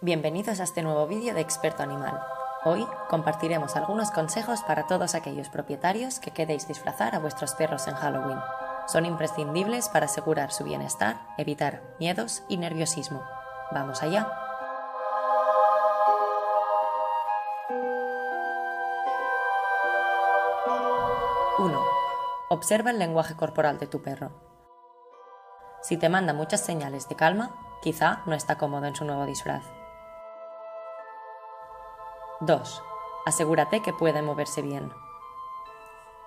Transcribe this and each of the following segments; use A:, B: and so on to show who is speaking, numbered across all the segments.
A: Bienvenidos a este nuevo vídeo de Experto Animal. Hoy compartiremos algunos consejos para todos aquellos propietarios que queréis disfrazar a vuestros perros en Halloween. Son imprescindibles para asegurar su bienestar, evitar miedos y nerviosismo. ¡Vamos allá! ¡1! Observa el lenguaje corporal de tu perro. Si te manda muchas señales de calma, quizá no está cómodo en su nuevo disfraz. 2. Asegúrate que puede moverse bien.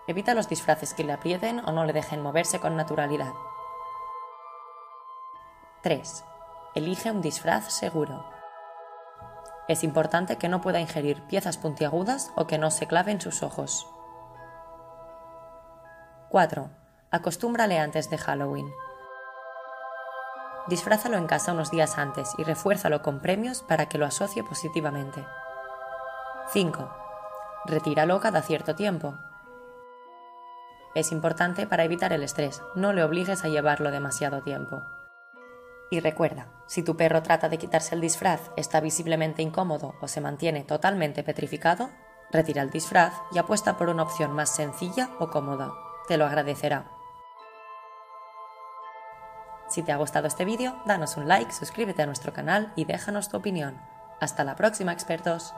A: Evita los disfraces que le aprieten o no le dejen moverse con naturalidad. 3. Elige un disfraz seguro. Es importante que no pueda ingerir piezas puntiagudas o que no se clave en sus ojos. 4. Acostúmbrale antes de Halloween. Disfrázalo en casa unos días antes y refuérzalo con premios para que lo asocie positivamente. 5. Retíralo cada cierto tiempo. Es importante para evitar el estrés, no le obligues a llevarlo demasiado tiempo. Y recuerda, si tu perro trata de quitarse el disfraz, está visiblemente incómodo o se mantiene totalmente petrificado, retira el disfraz y apuesta por una opción más sencilla o cómoda. Te lo agradecerá. Si te ha gustado este vídeo, danos un like, suscríbete a nuestro canal y déjanos tu opinión. Hasta la próxima, expertos.